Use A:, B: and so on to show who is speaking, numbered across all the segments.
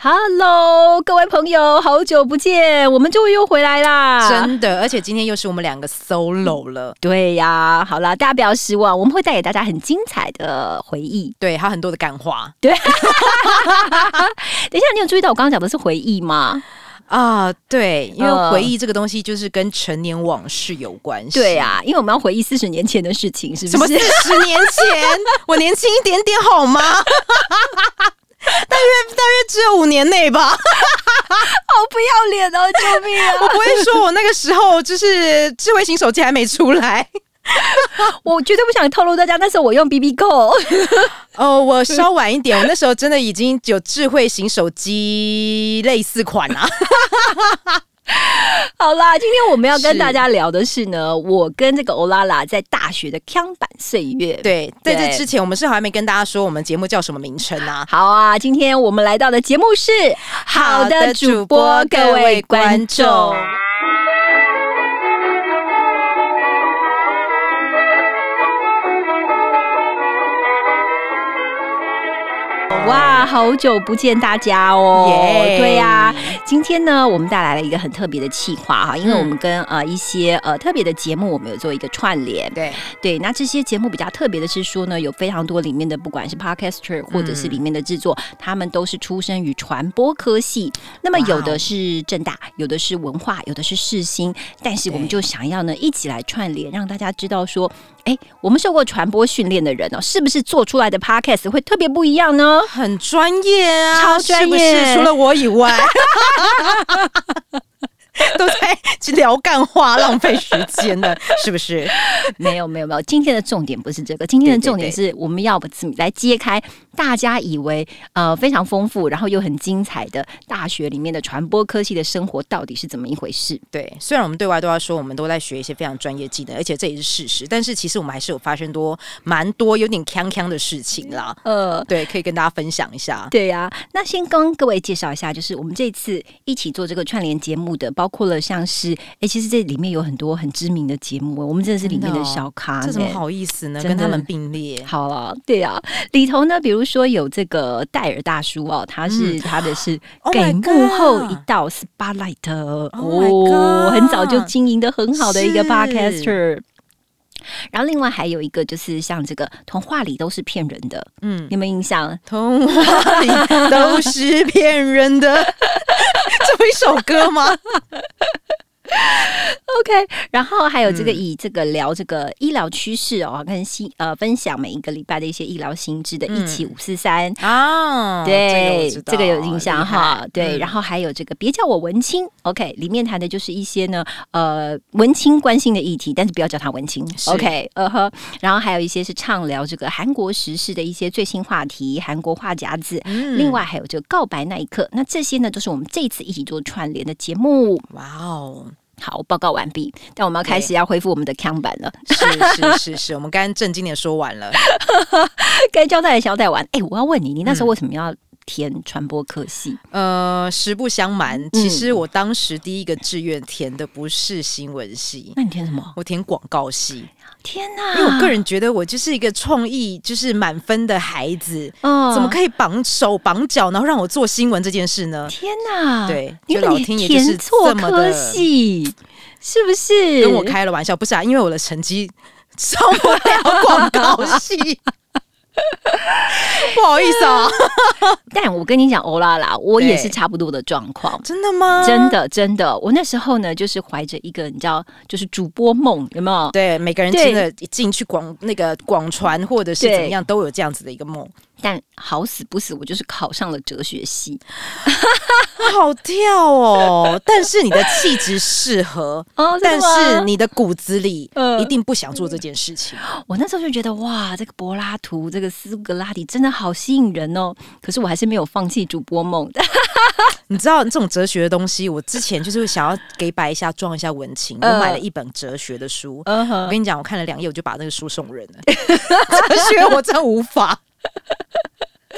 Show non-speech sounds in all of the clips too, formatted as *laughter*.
A: Hello，各位朋友，好久不见，我们终于又回来啦！
B: 真的，而且今天又是我们两个 solo 了。
A: 对呀，好啦，大家不要失望，我们会带给大家很精彩的回忆。
B: 对，还有很多的感化。
A: 对，*laughs* 等一下，你有注意到我刚刚讲的是回忆吗？
B: 啊，对，因为回忆这个东西就是跟陈年往事有关系。
A: 对呀，因为我们要回忆四十年前的事情，是不是？
B: 什么四十年前？*laughs* 我年轻一点点好吗？大约大约只有五年内吧，*laughs* 好
A: 不要脸哦！救命啊！
B: 我不会说我那个时候就是智慧型手机还没出来，*laughs*
A: 我绝对不想透露大家那时候我用 B B 扣。*laughs*
B: 哦，我稍晚一点，我那时候真的已经有智慧型手机类似款啊。*laughs*
A: 好啦，今天我们要跟大家聊的是呢，我跟这个欧拉拉在大学的康版岁月。
B: 对，在这之前，我们是还没跟大家说我们节目叫什么名称啊？
A: 好啊，今天我们来到的节目是好的主播，各位观众。好久不见大家哦！对呀，今天呢，我们带来了一个很特别的企划哈，因为我们跟呃一些呃特别的节目，我们有做一个串联。
B: 对
A: 对，那这些节目比较特别的是说呢，有非常多里面的不管是 podcaster 或者是里面的制作，他们都是出身于传播科系。那么有的是正大，有的是文化，有的是世新，但是我们就想要呢一起来串联，让大家知道说。哎，我们受过传播训练的人哦，是不是做出来的 podcast 会特别不一样呢？
B: 很专业啊，
A: 超专业，
B: 除了我以外。*laughs* *laughs* 都在聊干话，浪费时间的，*laughs* 是不是？
A: 没有，没有，没有。今天的重点不是这个，今天的重点是我们要来揭开大家以为呃非常丰富，然后又很精彩的大学里面的传播科技的生活到底是怎么一回事？
B: 对，虽然我们对外都要说我们都在学一些非常专业技能，而且这也是事实，但是其实我们还是有发生多蛮多有点锵锵的事情啦。呃，对，可以跟大家分享一下。
A: 对呀，那先跟各位介绍一下，就是我们这次一起做这个串联节目的包。包括了像是哎，其实这里面有很多很知名的节目，我们真的是里面的小咖，
B: 这怎么好意思呢？跟他们并列，
A: 好了，对啊，里头呢，比如说有这个戴尔大叔哦，他是他的是 *gasps* 给幕后一道 spotlight，哦，很早就经营的很好的一个 podcaster。然后另外还有一个就是像这个童话里都是骗人的，嗯，有没有印象？
B: 童话里都是骗人的，*laughs* 一首歌吗？*laughs*
A: OK，然后还有这个以这个聊这个医疗趋势哦，跟新呃分享每一个礼拜的一些医疗新知的一起五四三啊，对，这个有印象哈，对，然后还有这个别叫我文青，OK，里面谈的就是一些呢呃文青关心的议题，但是不要叫他文青，OK，呃呵，然后还有一些是畅聊这个韩国时事的一些最新话题，韩国话夹子，另外还有这个告白那一刻，那这些呢都是我们这次一起做串联的节目，哇哦。好，报告完毕。但我们要开始要恢复我们的腔版了。
B: 是是是是，我们刚刚正经的说完了，
A: 该交代的交代完。哎，我要问你，你那时候为什么要填传播科系？
B: 呃，实不相瞒，其实我当时第一个志愿填的不是新闻系。
A: 那你填什么？
B: 我填广告系。
A: 天哪！
B: 因为我个人觉得我就是一个创意就是满分的孩子，嗯，怎么可以绑手绑脚，然后让我做新闻这件事呢？
A: 天哪！
B: 对，就老天爷就是
A: 这么的系，是不是？
B: 跟我开了玩笑，不是啊？因为我的成绩上不了广告系。意思啊，*laughs*
A: 但我跟你讲，欧拉拉，我也是差不多的状况。
B: 真的吗？
A: 真的真的，我那时候呢，就是怀着一个你知道，就是主播梦，有没有？
B: 对，每个人真的进去广那个广传或者是怎么样，都有这样子的一个梦。
A: 但好死不死，我就是考上了哲学系，*laughs*
B: 好跳哦！但是你的气质适合 *laughs* 哦，但是你的骨子里一定不想做这件事情。
A: 我那时候就觉得哇，这个柏拉图，这个苏格拉底真的好吸引人哦。可是我还是没有放弃主播梦的。*laughs*
B: 你知道这种哲学的东西，我之前就是想要给摆一下，装一下文青。我买了一本哲学的书，我跟你讲，我看了两页，我就把那个书送人了。*laughs* 哲学我真无法。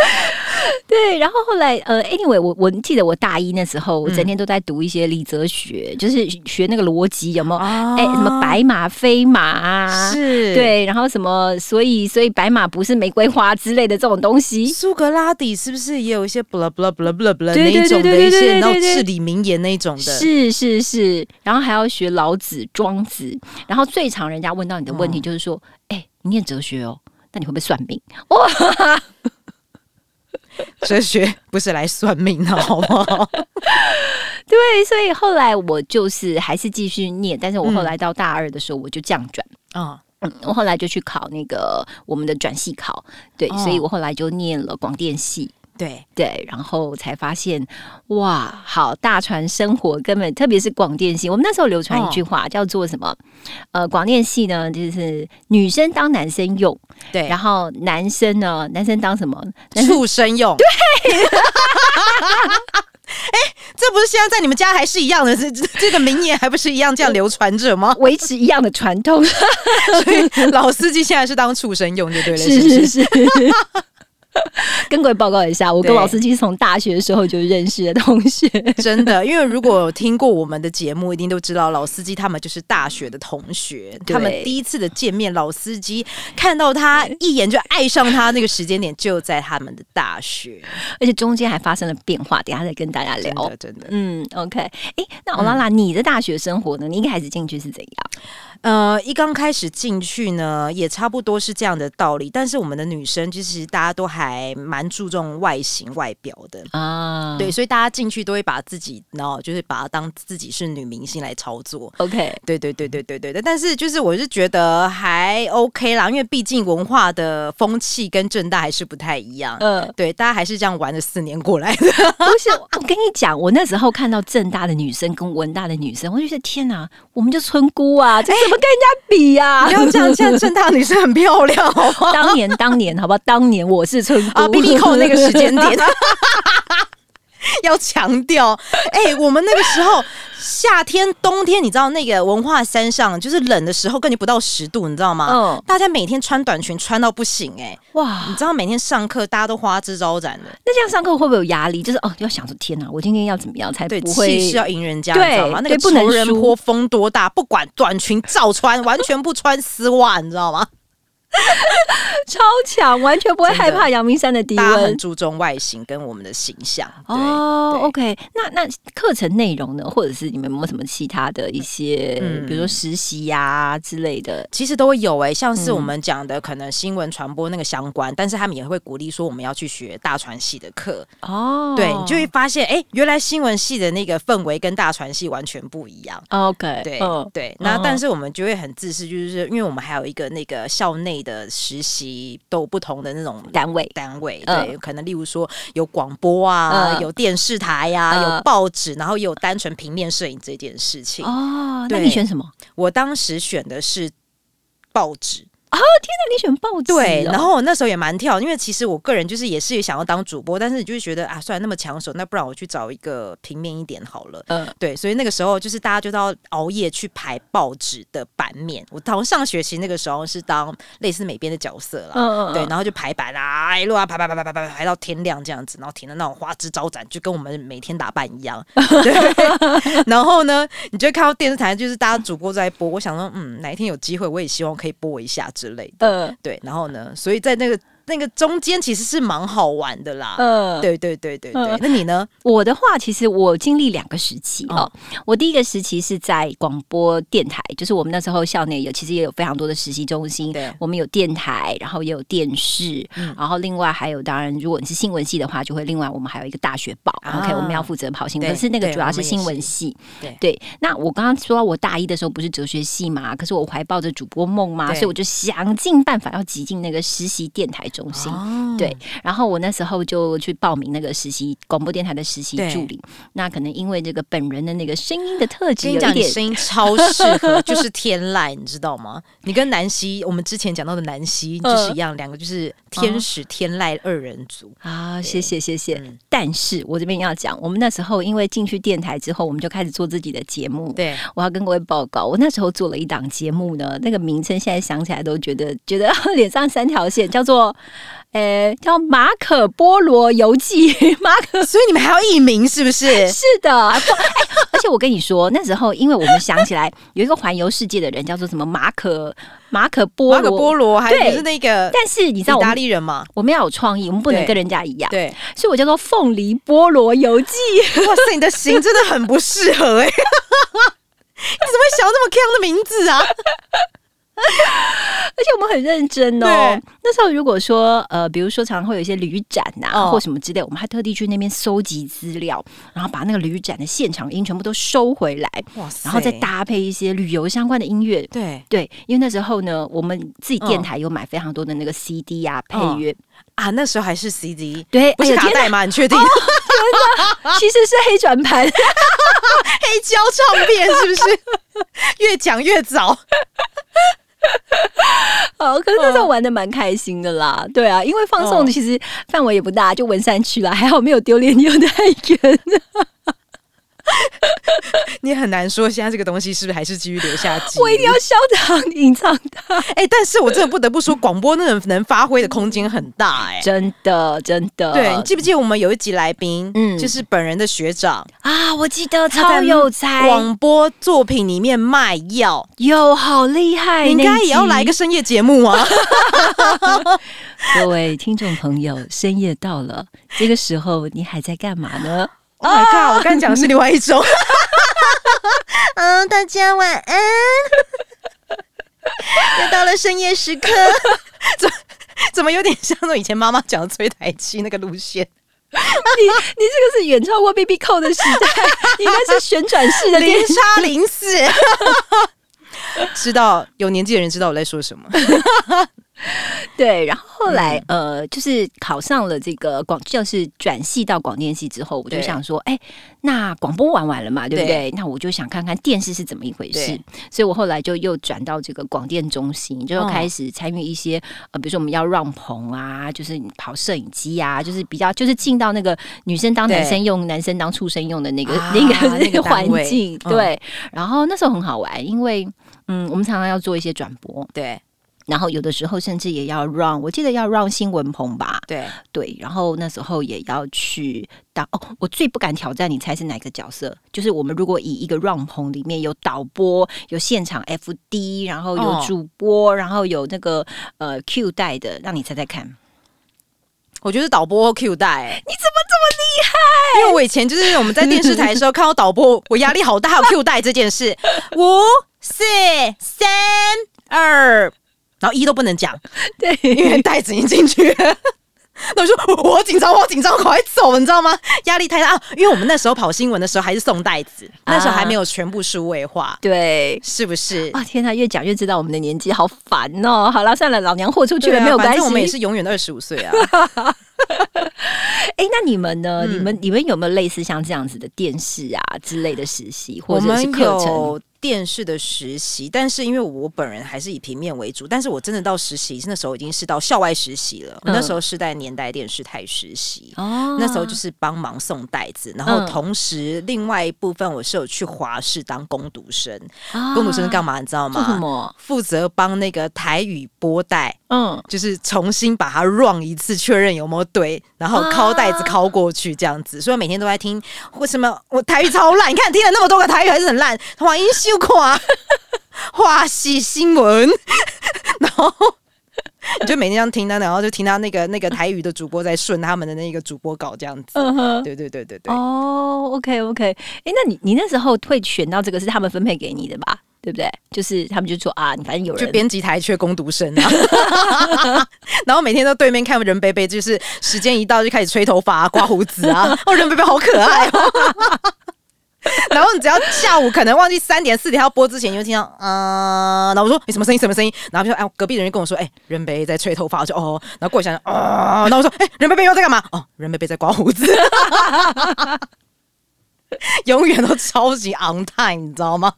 B: *laughs*
A: 对，然后后来呃，anyway，我我记得我大一那时候，我整天都在读一些理哲学，就是学那个逻辑有没有？哎，什么白马非马啊？
B: 是，
A: 对，然后什么，所以所以白马不是玫瑰花之类的这种东西。
B: 苏格拉底是不是也有一些 blah blah blah blah blah 那种的一些然后至理名言那种的？
A: 是是是，然后还要学老子、庄子，然后最常人家问到你的问题就是说，哎，你念哲学哦，那你会不会算命？哇！*laughs* *laughs* *laughs*
B: 哲学不是来算命的，好不好？*laughs*
A: 对，所以后来我就是还是继续念，但是我后来到大二的时候我就降转啊，嗯，我后来就去考那个我们的转系考，对，所以我后来就念了广电系。
B: 对
A: 对，然后才发现哇，好大船生活根本，特别是广电系，我们那时候流传一句话叫做什么？呃，广电系呢，就是女生当男生用，
B: 对，
A: 然后男生呢，男生当什么？
B: 畜生用。
A: 对，*laughs*
B: 哎，这不是现在在你们家还是一样的？这这个名言还不是一样这样流传着吗？
A: 维持一样的传统，*laughs*
B: 所以老司机现在是当畜生用就对了，
A: 是是是。跟各位报告一下，我跟老司机从大学的时候就认识的同学，*laughs*
B: 真的。因为如果听过我们的节目，一定都知道老司机他们就是大学的同学。他们第一次的见面，老司机看到他一眼就爱上他，那个时间点就在他们的大学，
A: 而且中间还发生了变化。等下再跟大家聊，
B: 真的。
A: 嗯，OK。哎，那欧拉拉，你的大学生活呢？你一开始进去是怎样？
B: 呃，一刚开始进去呢，也差不多是这样的道理。但是我们的女生其实大家都还蛮注重外形外表的啊，对，所以大家进去都会把自己，然后就是把它当自己是女明星来操作。
A: OK，
B: 对对对对对对对。但是就是我是觉得还 OK 啦，因为毕竟文化的风气跟正大还是不太一样。嗯，对，大家还是这样玩了四年过来的。
A: 不是，我跟你讲，我那时候看到正大的女生跟文大的女生，我就觉得天哪，我们就村姑啊，这。怎么跟人家比呀？
B: 不要这样，现在正大女生很漂亮，好不好？
A: 当年，当年，好不好？当年我是村啊
B: ，B B 扣那个时间点。*laughs* *laughs* 要强调，哎，我们那个时候夏天、冬天，你知道那个文化山上就是冷的时候，根本不到十度，你知道吗？嗯，大家每天穿短裙穿到不行，哎，哇！你知道每天上课大家都花枝招展的，
A: 那这样上课会不会有压力？就是哦，要想着天哪，我今天要怎么样才
B: 对？
A: 气
B: 势要赢人家，你知道吗？那个仇人坡风多大，不管短裙照穿，完全不穿丝袜，你知道吗？*laughs*
A: 超强，完全不会害怕阳明山的低温。
B: 很注重外形跟我们的形象。
A: 哦，OK，那那课程内容呢？或者是你们有没有什么其他的一些，嗯比如说实习呀之类的？
B: 其实都会有哎，像是我们讲的可能新闻传播那个相关，但是他们也会鼓励说我们要去学大传系的课。哦，对你就会发现，哎，原来新闻系的那个氛围跟大传系完全不一样。
A: OK，
B: 对对，那但是我们就会很自私，就是因为我们还有一个那个校内。的实习都有不同的那种
A: 单位，
B: 单位对，可能例如说有广播啊，有电视台呀，有报纸，然后也有单纯平面摄影这件事情。
A: 哦，那你选什么？
B: 我当时选的是报纸。
A: 啊天哪！你选报纸
B: 对，然后我那时候也蛮跳，因为其实我个人就是也是想要当主播，但是你就是觉得啊，虽然那么抢手，那不然我去找一个平面一点好了。嗯，对，所以那个时候就是大家就到熬夜去排报纸的版面。我好像上学期那个时候是当类似美编的角色啦，嗯嗯，对，然后就排版啊，一路啊排排排排排排排到天亮这样子，然后停的那种花枝招展，就跟我们每天打扮一样。*laughs* 对，然后呢，你就看到电视台就是大家主播在播，我想说，嗯，哪一天有机会，我也希望可以播一下。之类的，对，然后呢？所以在那个。那个中间其实是蛮好玩的啦，嗯，对对对对对。那你呢？
A: 我的话，其实我经历两个时期哦。我第一个时期是在广播电台，就是我们那时候校内有，其实也有非常多的实习中心。
B: 对，
A: 我们有电台，然后也有电视，然后另外还有，当然如果你是新闻系的话，就会另外我们还有一个大学报。OK，我们要负责跑新闻，可是那个主要是新闻系。
B: 对
A: 对。那我刚刚说我大一的时候不是哲学系嘛？可是我怀抱着主播梦嘛，所以我就想尽办法要挤进那个实习电台中心。对，然后我那时候就去报名那个实习广播电台的实习助理。那可能因为这个本人的那个声音的特质，有点
B: 声音超适合，就是天籁，你知道吗？*laughs* 你跟南希，我们之前讲到的南希就是一样，两个就是天使天籁二人组
A: 啊。谢谢谢谢。但是我这边要讲，我们那时候因为进去电台之后，我们就开始做自己的节目。
B: 对，
A: 我要跟各位报告，我那时候做了一档节目呢，那个名称现在想起来都觉得觉得 *laughs* 脸上三条线，叫做。呃，叫《马可波罗游记》。*laughs* 马可，
B: 所以你们还要译名是不是？*laughs*
A: 是的，不，而且我跟你说，那时候因为我们想起来有一个环游世界的人叫做什么马可马可波
B: 马可波罗，还是那个？
A: 但是你知道
B: 意大利人嘛？
A: 我们要有创意，我们不能跟人家一样。
B: 对，
A: 所以我叫做《凤梨菠萝游记》。
B: 哇塞，你的型真的很不适合哎。*laughs* 你怎么会想到这么 Q 的名字啊？
A: 而且我们很认真哦。那时候如果说呃，比如说常常会有一些旅展呐，或什么之类，我们还特地去那边搜集资料，然后把那个旅展的现场音全部都收回来，哇塞！然后再搭配一些旅游相关的音乐。
B: 对
A: 对，因为那时候呢，我们自己电台有买非常多的那个 CD 啊，配乐
B: 啊，那时候还是 CD，
A: 对，
B: 不是卡带吗？你确定？
A: 其实是黑转盘。*laughs*
B: 黑胶唱片是不是 *laughs* 越讲越早？*laughs*
A: 哦，可是那时候玩的蛮开心的啦。对啊，因为放送其实范围也不大，就文山区啦，还好没有丢脸丢太远。*laughs*
B: 你很难说现在这个东西是不是还是继续留下？
A: 我一定要消藏隐藏它。
B: 哎，但是我真的不得不说，广播那种能发挥的空间很大，哎，
A: 真的真的。
B: 对你记不记得我们有一集来宾，嗯，就是本人的学长
A: 啊，我记得超有才，
B: 广播作品里面卖药，
A: 有好厉害，
B: 应该也要来一个深夜节目啊！*laughs*
A: 各位听众朋友，深夜到了，这个时候你还在干嘛呢
B: ？Oh my god！我刚讲的是另外一种。嗯，*laughs* 大家晚安。又到了深夜时刻，*laughs* 怎怎么有点像那以前妈妈讲的催台期那个路线？
A: 你你这个是远超过 B B 扣的时代，*laughs* 应该是旋转式的
B: 零差零四。知道有年纪的人知道我在说什么。*laughs*
A: 对，然后后来呃，就是考上了这个广，就是转系到广电系之后，我就想说，哎，那广播玩完了嘛，对不对？那我就想看看电视是怎么一回事，所以我后来就又转到这个广电中心，就开始参与一些呃，比如说我们要让棚啊，就是跑摄影机啊，就是比较就是进到那个女生当男生用，男生当畜生用的那个 *laughs* 那个那个环境，对。然后那时候很好玩，因为嗯，我们常常要做一些转播，
B: 对。
A: 然后有的时候甚至也要让，我记得要让新闻棚吧，
B: 对
A: 对。然后那时候也要去当哦，我最不敢挑战，你猜是哪个角色？就是我们如果以一个让棚里面有导播、有现场 F D，然后有主播，然后有那个呃 Q 带的，让你猜猜看。
B: 我觉得导播 Q 带，
A: 你怎么这么厉害？
B: 因为我以前就是我们在电视台的时候看到导播，我压力好大，有 Q 带这件事。五四三二。然后一都不能讲，*laughs*
A: 对，
B: 因为袋子已经进去。*laughs* 那我说我紧张，我紧张，快走，你知道吗？压力太大啊！因为我们那时候跑新闻的时候还是送袋子，那时候还没有全部数位化，
A: 对，
B: 是不是？
A: 啊天哪，越讲越知道我们的年纪，好烦哦！好了，算了，老娘豁出去了，没有关系，
B: 我们也是永远的二十五岁啊。*laughs*
A: 哎，那你们呢？你们你们有没有类似像这样子的电视啊之类的实习，或者是课程？
B: 电视的实习，但是因为我本人还是以平面为主，但是我真的到实习那时候已经是到校外实习了。我那时候是在年代电视台实习，哦，那时候就是帮忙送袋子，然后同时另外一部分我是有去华视当攻读生。攻读生干嘛？你知道吗？
A: 什么？
B: 负责帮那个台语播带，嗯，就是重新把它 run 一次，确认有没有对，然后拷袋子拷过去这样子。所以每天都在听，为什么我台语超烂？你看听了那么多个台语还是很烂，黄英秀。就夸华西新闻，*laughs* 然后你就每天这样听他，然后就听他那个那个台语的主播在顺他们的那个主播稿这样子。嗯哼，对对对对对。
A: 哦，OK OK，哎，那你你那时候会选到这个是他们分配给你的吧？对不对？就是他们就说啊，你反正有人
B: 就编辑台缺攻读生啊，*laughs* 然后每天都对面看人贝贝，就是时间一到就开始吹头发、刮胡子啊。哦，人贝贝好可爱哦。*laughs* 然后你只要下午可能忘记三点四点要播之前，你就听到啊，然后我说你什么声音什么声音，然后就说哎隔壁的人跟我说哎任贝在吹头发，我就哦，然后过一下哦，然后我说哎任贝贝又在干嘛？哦任贝贝在刮胡子，*laughs* 永远都超级 on time，你知道吗？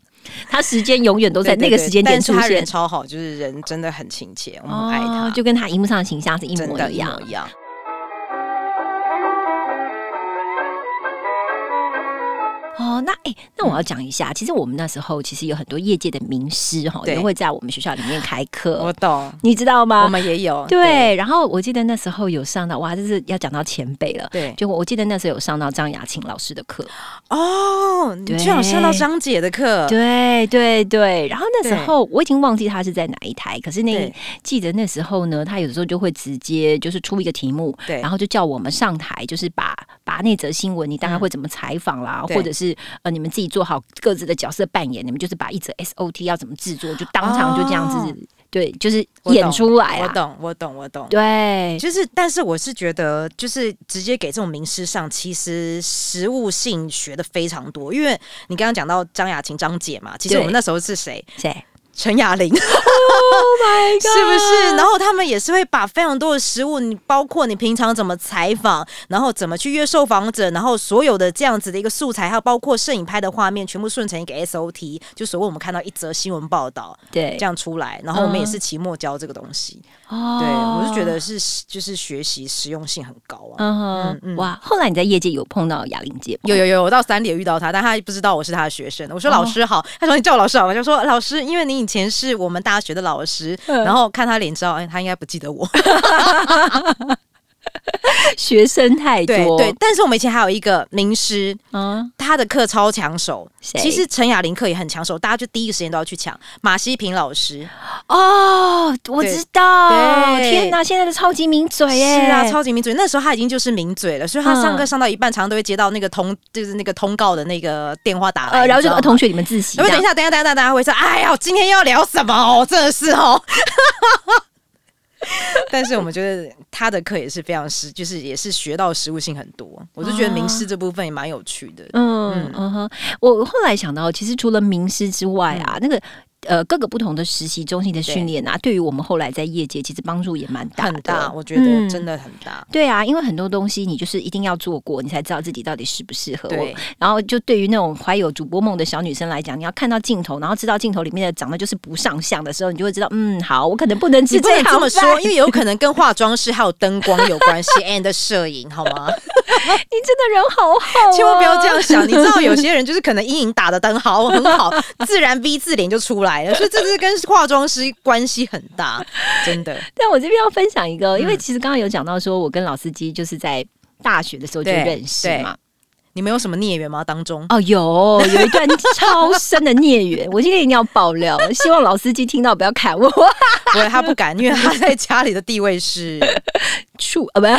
A: 他时间永远都在那个时间点出现，
B: 超好，就是人真的很亲切，我们爱他，
A: 就跟他荧幕上的形象是一模一样。哦，那哎，那我要讲一下，其实我们那时候其实有很多业界的名师哈，都会在我们学校里面开课。
B: 我懂，
A: 你知道吗？
B: 我们也有。
A: 对，然后我记得那时候有上到，哇，这是要讲到前辈了。
B: 对，
A: 就我记得那时候有上到张雅琴老师的课。
B: 哦，你居然上到张姐的课？
A: 对对对。然后那时候我已经忘记他是在哪一台，可是那记得那时候呢，他有时候就会直接就是出一个题目，
B: 对，
A: 然后就叫我们上台，就是把把那则新闻，你大概会怎么采访啦，或者是。是呃，你们自己做好各自的角色扮演，你们就是把一则 SOT 要怎么制作，就当场就这样子，对，就是演出来。
B: 我懂，我懂，我懂。
A: 对，
B: 就是，但是我是觉得，就是直接给这种名师上，其实实物性学的非常多。因为你刚刚讲到张雅琴张姐嘛，其实我们那时候是谁？
A: 谁？
B: 陈雅玲，Oh
A: my god，
B: 是不是？然后他们也是会把非常多的食物，你包括你平常怎么采访，然后怎么去约受访者，然后所有的这样子的一个素材，还有包括摄影拍的画面，全部顺成一个 SOT，就所谓我们看到一则新闻报道，
A: 对，
B: 这样出来。然后我们也是期末教这个东西，哦，对我是觉得是就是学习实用性很高啊。
A: 嗯嗯，哇！后来你在业界有碰到哑铃姐？
B: 有有有，我到三点遇到他，但他不知道我是他的学生。我说老师好，他说你叫我老师好，我就说老师，因为你。以前是我们大学的老师，然后看他脸知道，哎，他应该不记得我。*laughs* *laughs*
A: 学生太多，
B: 对，但是我们以前还有一个名师，嗯，他的课超抢手。其实陈雅玲课也很抢手，大家就第一个时间都要去抢。马西平老师，
A: 哦，我知道，天哪，现在的超级名嘴耶，
B: 是啊，超级名嘴。那时候他已经就是名嘴了，所以他上课上到一半，常常都会接到那个通，就是那个通告的那个电话打来，
A: 然后就同学你们自习。
B: 等一下，等一下，等一下，大家会说，哎呀，今天要聊什么哦？真的是哦。*laughs* 但是我们觉得他的课也是非常实，就是也是学到实物性很多。我就觉得名师这部分也蛮有趣的。
A: 嗯嗯哼，我后来想到，其实除了名师之外啊，那个。呃，各个不同的实习中心的训练啊，对于我们后来在业界其实帮助也蛮大
B: 的。很大，我觉得真的很大。
A: 对啊，因为很多东西你就是一定要做过，你才知道自己到底适不适合。对。然后就对于那种怀有主播梦的小女生来讲，你要看到镜头，然后知道镜头里面的长得就是不上相的时候，你就会知道，嗯，好，我可能不能直接
B: 这么说，因为有可能跟化妆师还有灯光有关系，*laughs* and 摄影，好吗？
A: 你真的人好好，
B: 千万不要这样想。你知道有些人就是可能阴影打的灯好很好，自然 V 字脸就出来了，所以这是跟化妆师关系很大，*laughs* 真的。
A: 但我这边要分享一个，因为其实刚刚有讲到说，我跟老司机就是在大学的时候就认识嘛。
B: 你们有什么孽缘吗？当中
A: 哦，有有一段超深的孽缘，*laughs* 我今天一定要爆料，希望老司机听到不要砍我。
B: 不会，他不敢，因为他在家里的地位是 *laughs*
A: 处啊，不是。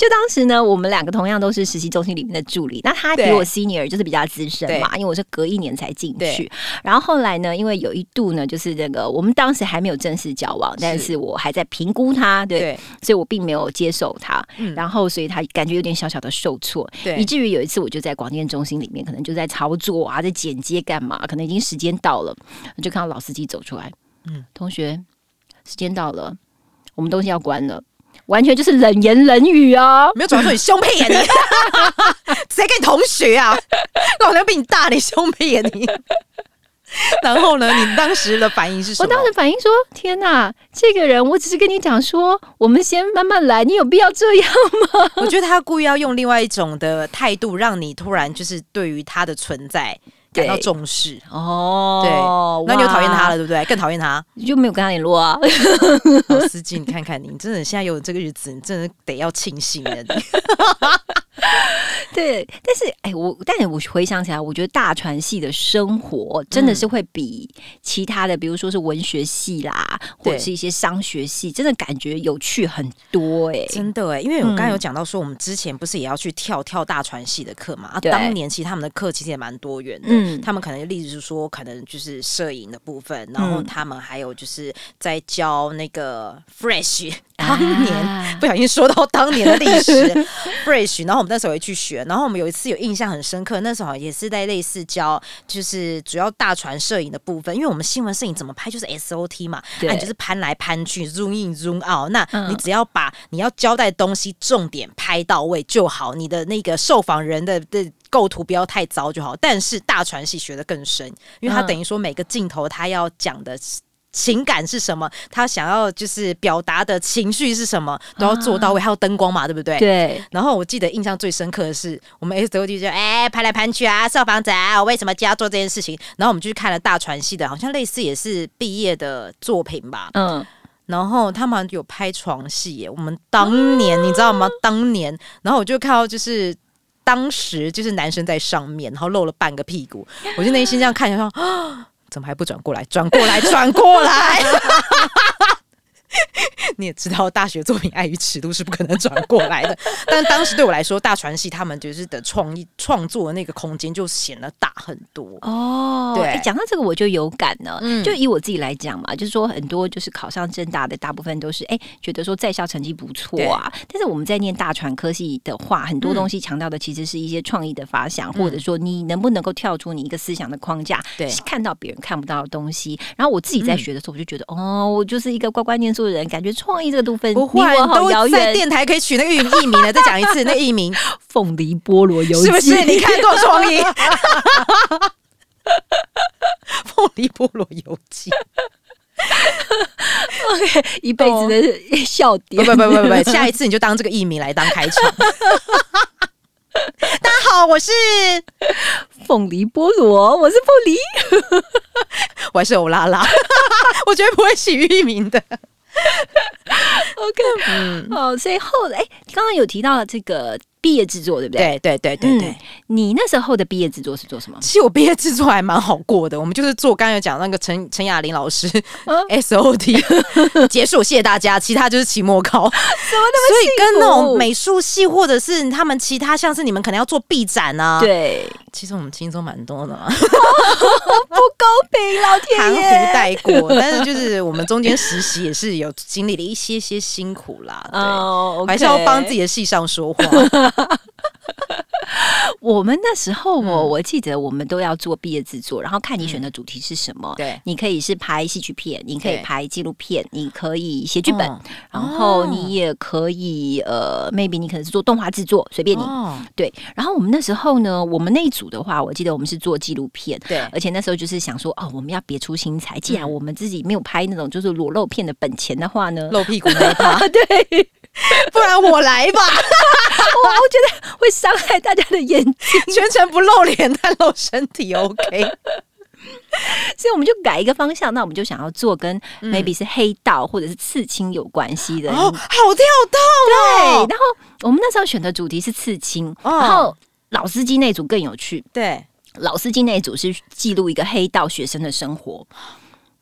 A: 就当时呢，我们两个同样都是实习中心里面的助理，那他比我 senior 就是比较资深嘛，因为我是隔一年才进去。然后后来呢，因为有一度呢，就是这个我们当时还没有正式交往，但是我还在评估他，对，所以我并没有接受他。然后所以他感觉有点小小的受挫，
B: 对，
A: 以至于有一次我就在广电中心里面，可能就在操作啊，在剪接干嘛，可能已经时间到了，就看到老司机走出来，嗯，同学，时间到了，我们东西要关了。完全就是冷言冷语啊！
B: 没有主要说你凶屁眼，你 *laughs* 谁跟你同学啊？老娘比你大，你凶屁眼你。*laughs* 然后呢？你当时的反应是什么？
A: 我当时反应说：“天哪，这个人，我只是跟你讲说，我们先慢慢来，你有必要这样吗？”
B: 我觉得他故意要用另外一种的态度，让你突然就是对于他的存在。感到重视哦，对，那你就讨厌他了，对不对？更讨厌他，
A: 你就没有跟他联络啊？
B: 老司机，你 *laughs* 看看你，真的现在有这个日子，你真的得要庆幸了。*laughs*
A: 对，但是哎，我但是我回想起来，我觉得大传系的生活真的是会比其他的，比如说是文学系啦，或者是一些商学系，真的感觉有趣很多哎，
B: 真的哎，因为我刚刚有讲到说，我们之前不是也要去跳跳大传系的课嘛？啊，当年其实他们的课其实也蛮多元的，嗯，他们可能例子是说，可能就是摄影的部分，然后他们还有就是在教那个 fresh。当年不小心说到当年的历史，*laughs* fresh，然后我们那时候也去学，然后我们有一次有印象很深刻，那时候也是在类似教，就是主要大船摄影的部分，因为我们新闻摄影怎么拍就是 SOT 嘛，那就是攀来攀去，zoom in zoom out，那你只要把你要交代东西重点拍到位就好，你的那个受访人的的构图不要太糟就好。但是大船系学的更深，因为它等于说每个镜头它要讲的。情感是什么，他想要就是表达的情绪是什么，都要做到位。还有灯光嘛，对不对？
A: 对。
B: 然后我记得印象最深刻的是，我们 S O D 就哎拍来拍去啊，烧房子啊，我为什么就要做这件事情？然后我们就去看了大传系的，好像类似也是毕业的作品吧。嗯。然后他们有拍床戏耶，我们当年你知道吗？当年，然后我就看到就是当时就是男生在上面，然后露了半个屁股，我就内心这样看一下说啊。*gasps* 怎么还不转过来？转过来，转过来！*laughs* *laughs* 你也知道，大学作品碍于尺度是不可能转过来的。*laughs* 但当时对我来说，大传系他们就是的创意创作的那个空间就显得大很多
A: 哦。对，讲到这个我就有感了。嗯，就以我自己来讲嘛，就是说很多就是考上正大的大部分都是哎觉得说在校成绩不错啊。但是我们在念大传科系的话，很多东西强调的其实是一些创意的发想，或者说你能不能够跳出你一个思想的框架，
B: 对，
A: 看到别人看不到的东西。然后我自己在学的时候，我就觉得哦，我就是一个乖乖念书的人，感觉创意这个部分
B: 不会都在电台可以取那个艺名了。再讲一次，那艺名《*laughs*
A: 凤梨菠萝游记》
B: 是不是？你看多创意，*laughs*《凤梨菠萝游记》*laughs*
A: OK，一辈子的笑点。
B: 不不不不不，下一次你就当这个艺名来当开场。大家好，我是
A: 凤梨菠萝，我是凤梨，
B: 我还是欧拉拉，我绝对不会取艺名的。*laughs*
A: OK，嗯，好，所以后来，哎，刚刚有提到这个。毕业制作对不
B: 对？对对对对对。
A: 你那时候的毕业制作是做什么？
B: 其实我毕业制作还蛮好过的，我们就是做刚才讲那个陈陈雅玲老师 *laughs* S O T 结 *laughs* 束，谢谢大家。其他就是期末考，
A: 怎么那
B: 么所以跟那种美术系或者是他们其他像是你们可能要做 B 展啊，
A: 对，
B: 其实我们轻松蛮多的嘛，*laughs*
A: 不公平，老天
B: 含糊带过。但是就是我们中间实习也是有经历了一些些辛苦啦，对，还是要帮自己的系上说话。*laughs*
A: 我们那时候，我我记得我们都要做毕业制作，然后看你选的主题是什么。
B: 对，
A: 你可以是拍戏剧片，你可以拍纪录片，你可以写剧本，然后你也可以呃，maybe 你可能是做动画制作，随便你。对，然后我们那时候呢，我们那一组的话，我记得我们是做纪录片，
B: 对，
A: 而且那时候就是想说，哦，我们要别出心裁，既然我们自己没有拍那种就是裸露片的本钱的话呢，
B: 露屁股那一趴，*laughs*
A: 对。*laughs*
B: 不然我来吧，
A: 我 *laughs* 我觉得会伤害大家的眼睛，
B: 全程不露脸但露身体，OK。*laughs*
A: 所以我们就改一个方向，那我们就想要做跟 maybe 是黑道或者是刺青有关系的，
B: 哦，好跳动
A: 哦。对，然后我们那时候选的主题是刺青，然后老司机那组更有趣，
B: 对，
A: 老司机那组是记录一个黑道学生的生活。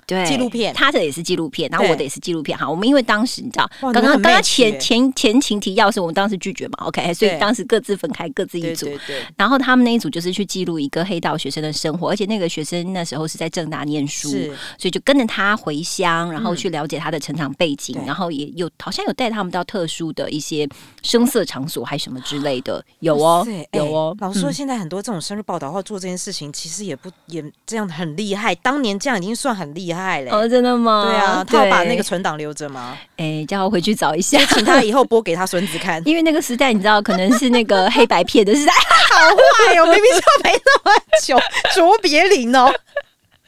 A: 对，
B: 纪录片，
A: 他的也是纪录片，然后我的也是纪录片。哈，我们因为当时你知道，刚刚刚刚前前前情提要是我们当时拒绝嘛，OK，所以当时各自分开，各自一组。
B: 对，
A: 然后他们那一组就是去记录一个黑道学生的生活，而且那个学生那时候是在正大念书，所以就跟着他回乡，然后去了解他的成长背景，然后也有好像有带他们到特殊的一些声色场所，还什么之类的，有哦，有哦。
B: 老实说，现在很多这种深入报道或做这件事情，其实也不也这样很厉害。当年这样已经算很厉害。
A: 哦，真的吗？
B: 对啊，他要把那个存档留着吗？
A: 哎，叫我回去找一下，
B: 请他以后播给他孙子看。*laughs*
A: 因为那个时代，你知道，可能是那个黑白片的时代，*laughs*
B: 好坏哦，明明就没那么久，*laughs* 卓别林哦。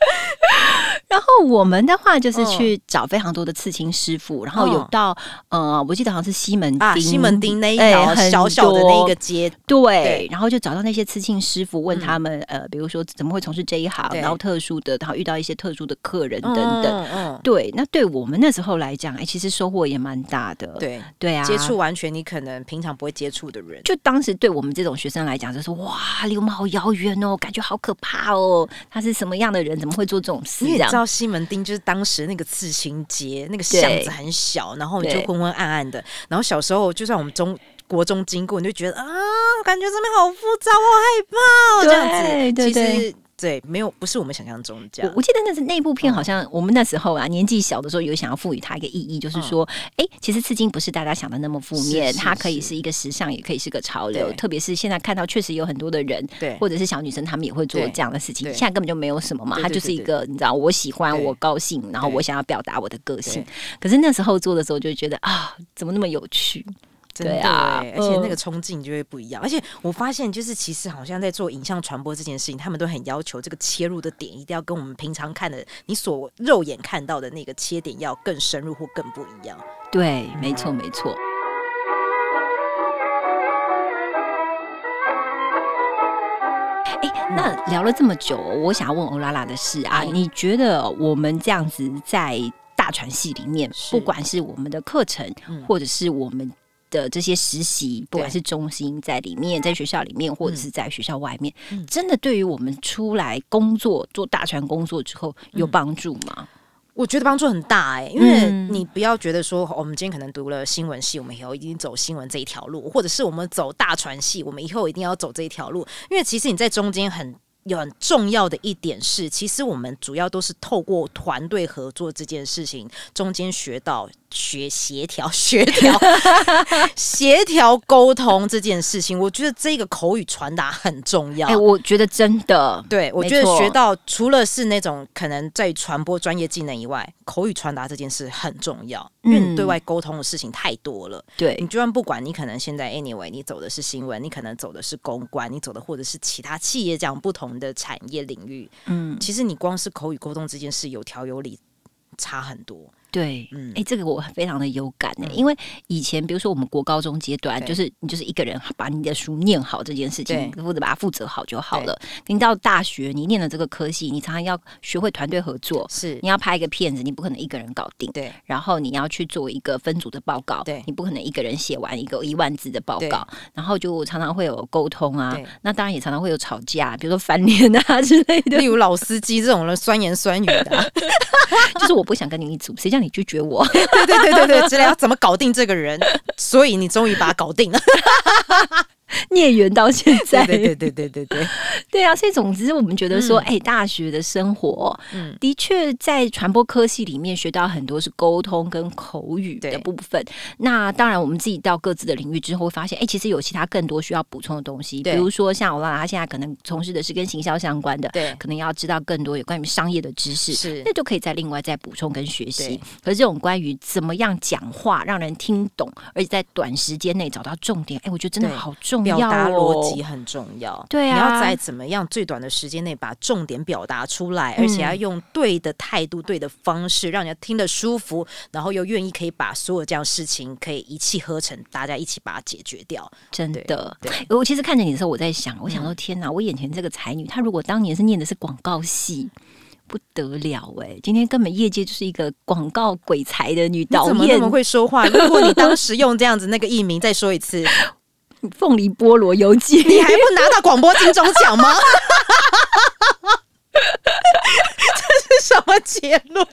B: *laughs*
A: 然后我们的话就是去找非常多的刺青师傅，然后有到呃，我记得好像是西门町，
B: 西门町那一条小小的那个街，
A: 对，然后就找到那些刺青师傅，问他们呃，比如说怎么会从事这一行，然后特殊的，然后遇到一些特殊的客人等等，嗯，对，那对我们那时候来讲，哎，其实收获也蛮大的，
B: 对。
A: 对啊，
B: 接触完全你可能平常不会接触的人，
A: 就当时对我们这种学生来讲，就是哇，离我们好遥远哦，感觉好可怕哦，他是什么样的人，怎么会做这种事？
B: 你知道西门町就是当时那个刺青街，那个巷子很小，然后你就昏昏暗暗的。然后小时候，就算我们中国中经过，你就觉得啊，感觉这边好复杂，好害怕，这样子。其实。对，没有，不是我们想象中这样。
A: 我记得那是那部片，好像我们那时候啊，年纪小的时候有想要赋予它一个意义，就是说，哎，其实刺青不是大家想的那么负面，它可以是一个时尚，也可以是个潮流。特别是现在看到，确实有很多的人，
B: 对，
A: 或者是小女生，她们也会做这样的事情。现在根本就没有什么嘛，它就是一个，你知道，我喜欢，我高兴，然后我想要表达我的个性。可是那时候做的时候，就觉得啊，怎么那么有趣？
B: 对啊，而且那个冲劲就会不一样。而且我发现，就是其实好像在做影像传播这件事情，他们都很要求这个切入的点一定要跟我们平常看的你所肉眼看到的那个切点要更深入或更不一样。
A: 对，没错，没错。哎，那聊了这么久，我想要问欧拉拉的是啊，你觉得我们这样子在大传系里面，不管是我们的课程，或者是我们的这些实习，不管是中心在里面，在学校里面，或者是在学校外面，真的对于我们出来工作做大船工作之后有帮助吗？
B: 我觉得帮助很大哎，因为你不要觉得说我们今天可能读了新闻系，我们以后一定走新闻这一条路，或者是我们走大船系，我们以后一定要走这一条路。因为其实你在中间很有很重要的一点是，其实我们主要都是透过团队合作这件事情中间学到。学协调、协调、*laughs* 协调沟通这件事情，我觉得这个口语传达很重要。
A: 哎，我觉得真的，
B: 对我觉得学到除了是那种可能在传播专业技能以外，口语传达这件事很重要，因为你对外沟通的事情太多了。
A: 对
B: 你就算不管你可能现在 anyway，你走的是新闻，你可能走的是公关，你走的或者是其他企业这样不同的产业领域，嗯，其实你光是口语沟通这件事有条有理，差很多。
A: 对，嗯，哎，这个我非常的有感呢，因为以前比如说我们国高中阶段，就是你就是一个人把你的书念好这件事情，或者把它负责好就好了。你到大学，你念了这个科系，你常常要学会团队合作，
B: 是
A: 你要拍一个片子，你不可能一个人搞定，
B: 对。
A: 然后你要去做一个分组的报告，
B: 对，
A: 你不可能一个人写完一个一万字的报告，然后就常常会有沟通啊，那当然也常常会有吵架，比如说翻脸啊 *laughs* 之类的，
B: 例如老司机这种人酸言酸语的，*laughs* *laughs*
A: 就是我不想跟你一组，谁叫你拒绝我？
B: 对对对对对，之类要怎么搞定这个人？所以你终于把他搞定了。*laughs*
A: 孽缘到现在，
B: 对对对对对对 *laughs*
A: 对啊！所以总之，我们觉得说，哎，大学的生活，嗯，的确在传播科系里面学到很多是沟通跟口语的部分。那当然，我们自己到各自的领域之后，会发现，哎，其实有其他更多需要补充的东西。比如说，像我拉拉，他现在可能从事的是跟行销相关的，
B: 对，
A: 可能要知道更多有关于商业的知识，
B: 是
A: 那就可以再另外再补充跟学习。可是这种关于怎么样讲话让人听懂，而且在短时间内找到重点，哎，我觉得真的好重要。
B: 表达逻辑很重要，
A: 对
B: 啊，你要在怎么样最短的时间内把重点表达出来，而且要用对的态度、对的方式，让人家听得舒服，然后又愿意可以把所有这样事情可以一气呵成，大家一起把它解决掉。
A: 真的，对我其实看着你的时候，我在想，我想说，天哪，我眼前这个才女，她如果当年是念的是广告系，不得了哎！今天根本业界就是一个广告鬼才的女导演，
B: 怎么会说话？如果你当时用这样子那个艺名，再说一次。*laughs*
A: 凤梨菠萝游记，
B: 你还不拿到广播金钟奖吗？*laughs* 这是什么结论？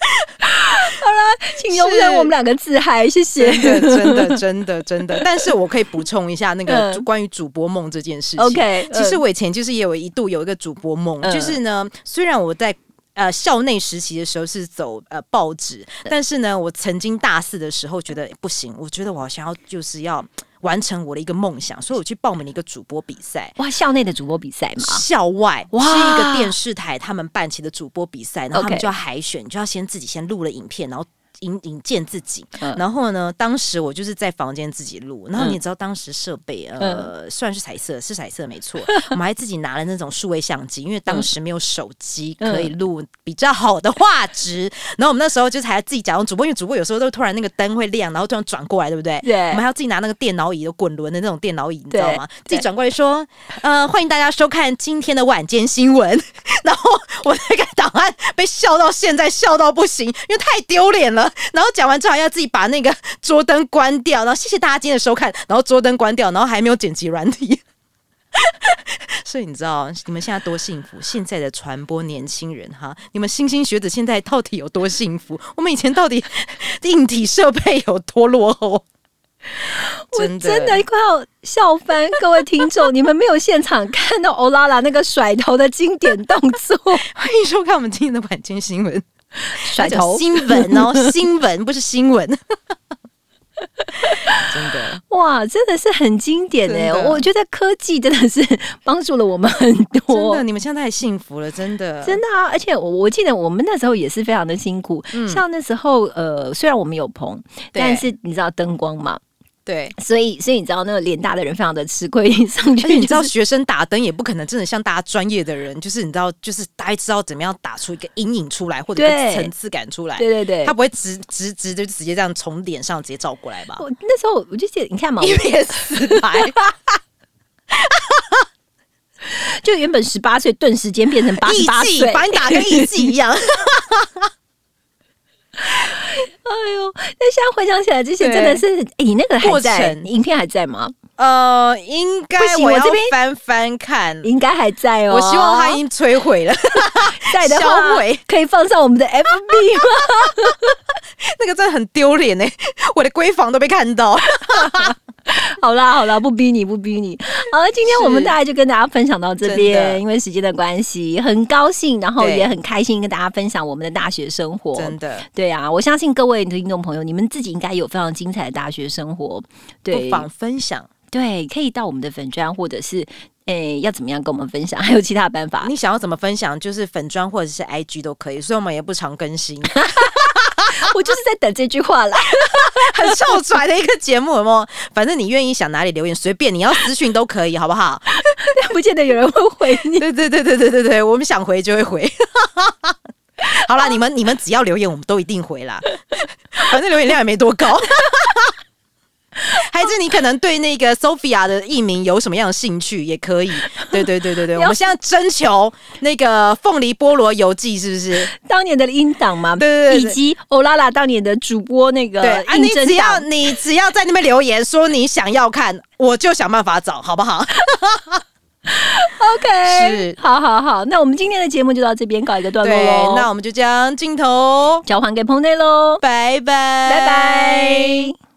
A: 好了，请容忍我们两个自嗨，谢谢。
B: 真的，真的，真的，真的。但是我可以补充一下那个关于主播梦这件事情。
A: OK，
B: 其实我以前就是也有一度有一个主播梦，就是呢，虽然我在。呃，校内实习的时候是走呃报纸，但是呢，我曾经大四的时候觉得不行，我觉得我好像要就是要完成我的一个梦想，所以我去报名了一个主播比赛。
A: 哇，校内的主播比赛吗？
B: 校外是一个电视台他们办起的主播比赛，然后他们就要海选，就要先自己先录了影片，然后。引引荐自己，然后呢，当时我就是在房间自己录，然后你知道当时设备呃，算是彩色，是彩色没错，我们还自己拿了那种数位相机，因为当时没有手机可以录比较好的画质，然后我们那时候就是还自己假装主播，因为主播有时候都突然那个灯会亮，然后突然转过来，对不对？
A: 对，
B: 我们还要自己拿那个电脑椅，有滚轮的那种电脑椅，你知道吗？自己转过来说，呃，欢迎大家收看今天的晚间新闻，*laughs* 然后我那个档案被笑到现在笑到不行，因为太丢脸了。*laughs* 然后讲完之后，要自己把那个桌灯关掉。然后谢谢大家今天的收看。然后桌灯关掉，然后还没有剪辑软体。*laughs* 所以你知道你们现在多幸福？现在的传播年轻人哈，你们新兴学子现在到底有多幸福？我们以前到底 *laughs* 硬体设备有多落后？
A: 真的，真的快要笑翻！各位听众，你们没有现场看到欧拉拉那个甩头的经典动作。
B: 欢迎收看我们今天的晚间新闻。*laughs*
A: 甩头
B: 新闻哦，*laughs* 新闻不是新闻。*laughs* 真的
A: 哇，真的是很经典哎！我觉得科技真的是帮助了我们很多。
B: 真的，你们现在太幸福了，真的，
A: 真的啊！而且我我记得我们那时候也是非常的辛苦，像那时候呃，虽然我们有棚，但是你知道灯光嘛。
B: 对，
A: 所以所以你知道那个脸大的人非常的吃亏，上去。
B: 你知道学生打灯也不可能真的像大家专业的人，就是你知道，就是大家知道怎么样打出一个阴影出来，或者层次感出来。
A: 对对对，
B: 他不会直直直就直接这样从脸上直接照过来吧？
A: 我那时候我就记得，你看嘛，
B: 一脸死白，
A: 就原本十八岁，顿时间变成八十八岁，
B: 把你打跟艺妓一样。*laughs*
A: 哎呦，那现在回想起来，这些真的是，你那个还在，影片还在吗？
B: 呃，应该我要翻翻看，
A: 应该还在哦。
B: 我希望它已经摧毁了，*laughs*
A: 在的话可以放上我们的 FB 吗？*laughs*
B: 那个真的很丢脸哎，我的闺房都被看到。*laughs* *laughs*
A: 好啦好啦，不逼你不逼你。好了，今天我们大概就跟大家分享到这边，因为时间的关系，很高兴，然后也很开心跟大家分享我们的大学生活。
B: 真的，
A: 对啊，我相信各位听众朋友，你们自己应该有非常精彩的大学生活，对，
B: 不妨分享。
A: 对，可以到我们的粉砖，或者是诶，要怎么样跟我们分享？*laughs* 还有其他的办法？
B: 你想要怎么分享？就是粉砖或者是 IG 都可以，所以我们也不常更新。*laughs* *laughs*
A: 我就是在等这句话啦，*laughs*
B: 很臭拽的一个节目，哦。反正你愿意想哪里留言，随便你要私讯都可以，好不好？*laughs*
A: 不见得有人会回你。
B: 对对对对对对对，我们想回就会回。好啦，你们你们只要留言，我们都一定回啦。反正留言量也没多高。*laughs* 还是你可能对那个 Sophia 的艺名有什么样的兴趣？也可以。*laughs* 对对对对对，我们现在征求那个凤梨菠萝游记，是不是
A: 当年的音档嘛？
B: 对对对，
A: 以及欧拉拉当年的主播那个。对啊，
B: 你只要你只要在那边留言说你想要看，我就想办法找，好不好？*laughs*
A: OK，是，好好好，那我们今天的节目就到这边告一个段落喽。
B: 那我们就将镜头
A: 交还给彭内喽，
B: 拜拜，
A: 拜拜。